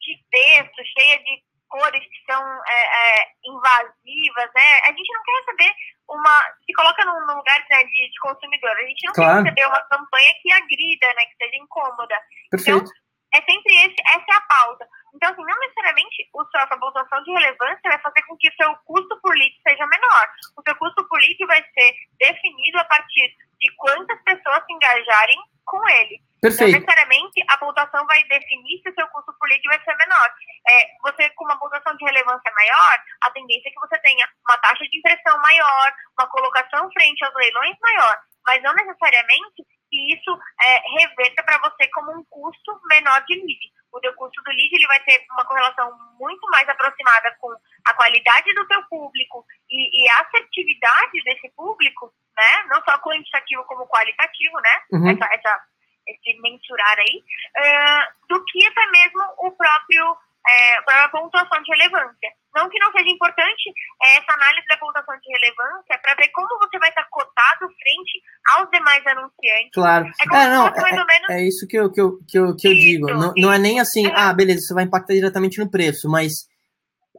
de texto, cheia de cores que são é, é, invasivas, né? A gente não quer receber uma. Se coloca num, num lugar né, de, de, consumidor, a gente não claro. quer receber uma campanha que agrida, né? Que seja incômoda. Perfeito. Então, é sempre esse, essa é a pauta. Então, assim, não necessariamente o seu, a pontuação de relevância vai fazer com que o seu custo por lead seja menor. O seu custo por lead vai ser definido a partir de quantas pessoas se engajarem com ele. Perfeito. Não necessariamente a pontuação vai definir se o seu custo por lead vai ser menor. É, você, com uma pontuação de relevância maior, a tendência é que você tenha uma taxa de impressão maior, uma colocação frente aos leilões maior, mas não necessariamente que isso é, reverta para você como um custo menor de lead. O teu custo do lead ele vai ter uma correlação muito mais aproximada com a qualidade do teu público e, e a assertividade desse público, né? Não só quantitativo como qualitativo, né? Uhum. Essa, essa esse mensurar aí, uh, do que até mesmo o próprio é, a pontuação de relevância. Não que não seja importante é, essa análise da pontuação de relevância para ver como você vai estar cotado frente aos demais anunciantes. Claro. É, é não, é, menos... é, isso que eu, que eu, que eu, que eu digo. Não, não é nem assim, ah, beleza, você vai impactar diretamente no preço, mas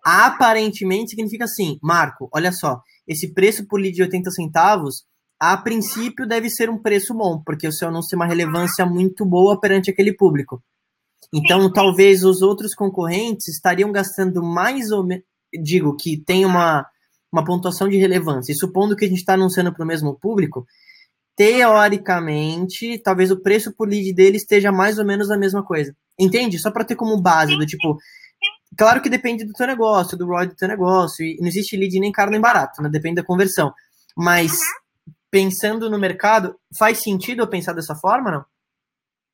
aparentemente significa assim, Marco, olha só, esse preço por lead de 80 centavos a princípio deve ser um preço bom, porque o seu anúncio tem uma relevância muito boa perante aquele público. Então, sim, sim. talvez os outros concorrentes estariam gastando mais ou menos, digo, que tem uma, uma pontuação de relevância, e supondo que a gente está anunciando para o mesmo público, teoricamente, talvez o preço por lead dele esteja mais ou menos a mesma coisa. Entende? Só para ter como base do tipo, claro que depende do teu negócio, do ROI do teu negócio, e não existe lead nem caro nem barato, né? Depende da conversão. Mas pensando no mercado, faz sentido eu pensar dessa forma, não?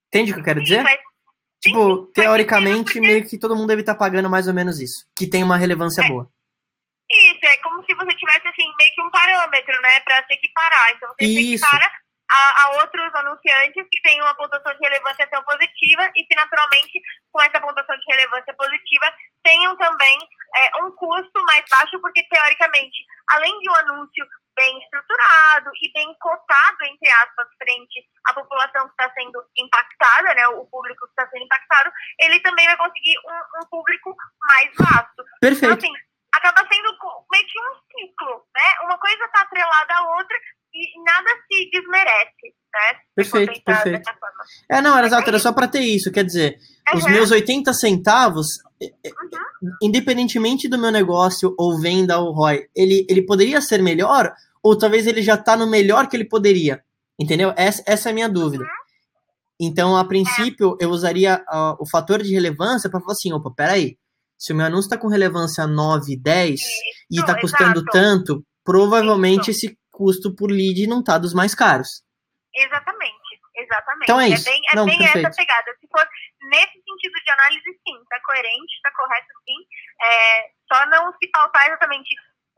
Entende o que eu quero dizer? Tipo, teoricamente, meio que todo mundo deve estar tá pagando mais ou menos isso, que tem uma relevância é. boa. Isso, é como se você tivesse, assim, meio que um parâmetro, né, para se equiparar. Então, você Isso. se equipara a, a, outros anunciantes que têm uma pontuação de relevância tão positiva e que, naturalmente, com essa pontuação de relevância positiva, tenham também é, um custo mais baixo, porque, teoricamente, além de um anúncio bem estruturado e bem cotado, entre aspas, frente à população que está sendo impactada, né, o público que está sendo impactado, ele também vai conseguir um, um público mais vasto. Perfeito. Então, assim, acaba sendo meio que um ciclo, né? Uma coisa está atrelada à outra e nada se desmerece, né? Perfeito, perfeito. É, não, era exato, era só para ter isso, quer dizer, uhum. os meus 80 centavos, uhum. independentemente do meu negócio ou venda ou ROI, ele, ele poderia ser melhor ou talvez ele já está no melhor que ele poderia, entendeu? Essa, essa é a minha dúvida. Então, a princípio, eu usaria uh, o fator de relevância para falar assim, opa, peraí, se o meu anúncio está com relevância 9, 10 Isso, e está custando exato. tanto, provavelmente Isso. esse custo por lead não está dos mais caros. Exatamente, exatamente. Então é isso. É bem, é não, bem essa pegada. Se for nesse sentido de análise, sim, está coerente, está correto, sim. É, só não se pautar exatamente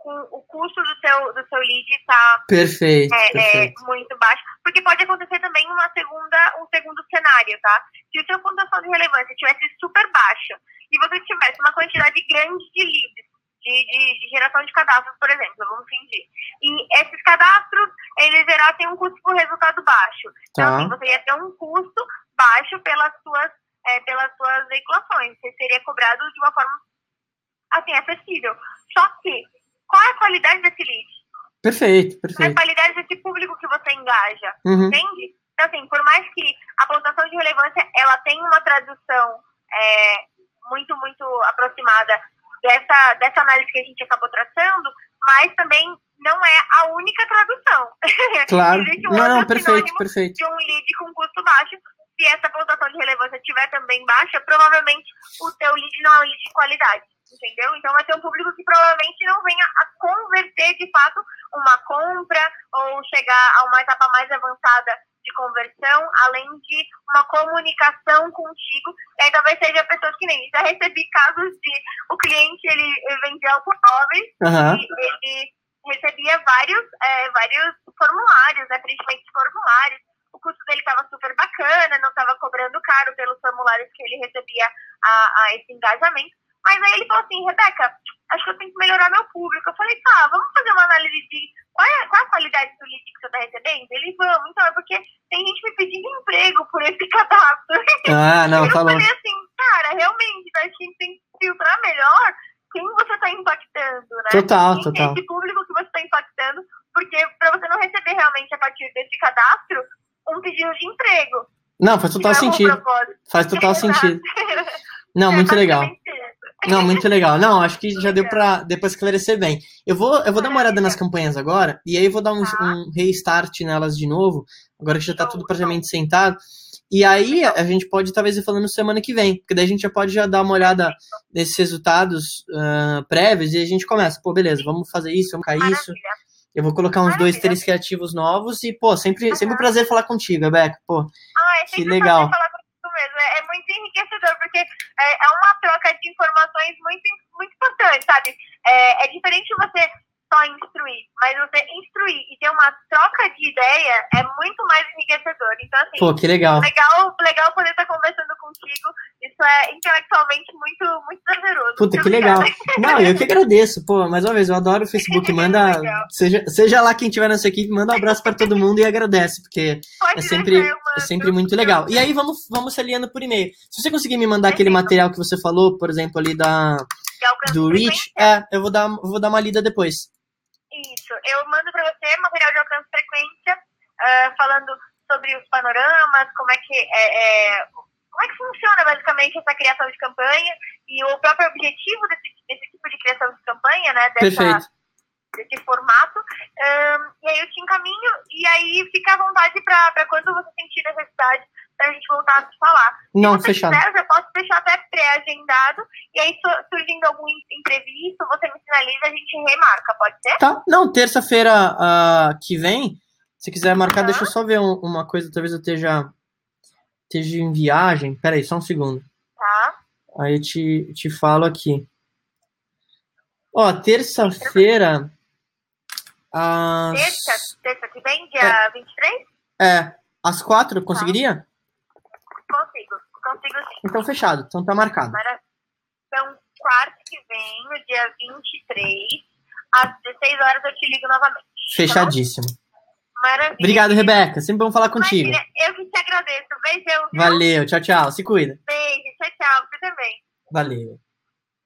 o custo do seu, do seu lead está perfeito, é, perfeito. É, muito baixo, porque pode acontecer também uma segunda, um segundo cenário, tá? Se o seu pontuação de relevância tivesse super baixa e você tivesse uma quantidade grande de leads, de, de, de, geração de cadastros, por exemplo, vamos fingir. E esses cadastros, eles gerassem um custo por resultado baixo. Então, tá. assim, você ia ter um custo baixo pelas suas, é, pelas suas veiculações. Você seria cobrado de uma forma, assim, acessível. Só que qual é a qualidade desse lead? Perfeito, perfeito. Qual é a qualidade desse público que você engaja? Uhum. Entende? Então, assim, por mais que a pontuação de relevância ela tenha uma tradução é, muito, muito aproximada dessa, dessa análise que a gente acabou traçando, mas também não é a única tradução. Claro. Existe um não, não, perfeito, perfeito. de um lead com custo baixo. Se essa pontuação de relevância estiver também baixa, provavelmente o teu lead não é um lead de qualidade entendeu? Então vai ser um público que provavelmente não venha a converter de fato uma compra ou chegar a uma etapa mais avançada de conversão, além de uma comunicação contigo. E aí talvez seja pessoas que nem já recebi casos de o cliente ele, ele vendia automóveis uhum. e ele recebia vários, é, vários formulários, né, preenchimento de formulários. O custo dele estava super bacana, não estava cobrando caro pelos formulários que ele recebia a, a esse engajamento. Mas aí ele falou assim, Rebeca, acho que eu tenho que melhorar meu público. Eu falei, tá, vamos fazer uma análise de qual é, qual é a qualidade do lead que você está recebendo? Ele, vamos, então, é porque tem gente me pedindo emprego por esse cadastro. Ah, não, eu falei assim, cara, realmente, a gente tem que filtrar melhor quem você está impactando, né? Total, quem total. Esse público que você está impactando, porque para você não receber realmente a partir desse cadastro um pedido de emprego. Não, faz total é sentido. Faz total sentido. Não, é muito legal. Não, muito legal. Não, acho que já deu para depois esclarecer bem. Eu vou, eu vou dar uma olhada nas campanhas agora, e aí vou dar um, tá. um restart nelas de novo, agora que já está tudo praticamente sentado. E aí a gente pode talvez ir falando semana que vem, porque daí a gente já pode já dar uma olhada nesses resultados uh, prévios e a gente começa, pô, beleza, vamos fazer isso, vamos cair isso. Eu vou colocar uns dois, três criativos novos e, pô, sempre, sempre um prazer falar contigo, Beca. Pô, ah, é que legal. Falar mesmo. É, é, muito enriquecedor, porque é, é, uma troca de informações muito, muito importante, sabe? É, é diferente você só instruir, mas você instruir e ter uma troca de ideia é muito mais enriquecedor. Então, assim, Pô, que legal. Legal, legal poder estar conversando contigo. Isso é intelectualmente muito, muito prazeroso. Puta, que legal. Não, eu que agradeço. Pô, mais uma vez, eu adoro o Facebook. Manda. seja, seja lá quem tiver nessa equipe, manda um abraço para todo mundo e agradece, porque Pode é sempre, é sempre muito legal. E aí vamos, vamos se alinhando por e-mail. Se você conseguir me mandar aquele material que você falou, por exemplo, ali da. Do Reach, é, eu vou dar, vou dar uma lida depois. Isso. Eu mando para você material de alcance frequência, uh, falando sobre os panoramas, como é que é, é, como é que funciona basicamente essa criação de campanha e o próprio objetivo desse, desse tipo de criação de campanha, né? Dessa, Perfeito. Desse formato. Um, e aí eu te encaminho e aí fica à vontade para quando você sentir necessidade da gente voltar a se falar. Não, se fechado. Quiser, eu posso deixar até pré-agendado e aí surgindo algum imprevisto, você me sinaliza, a gente remarca, pode ser? Tá, não, terça-feira uh, que vem, se quiser marcar, uhum. deixa eu só ver um, uma coisa, talvez eu esteja, esteja em viagem. Pera aí, só um segundo. Tá. Aí eu te, te falo aqui. Ó, terça-feira. Às... Terça, terça que vem, dia é, 23? É, às quatro, tá. conseguiria? Consigo, consigo sim. Então fechado, então tá marcado. Então, quarto que vem, no dia 23, às 16 horas eu te ligo novamente. Tá Fechadíssimo. Tá Maravilha. Obrigado, Rebeca. Sempre bom falar contigo. Maravilha. Eu que te agradeço. Beijão. Viu? Valeu, tchau, tchau. Se cuida. Beijo, tchau, tchau. Você também. Valeu.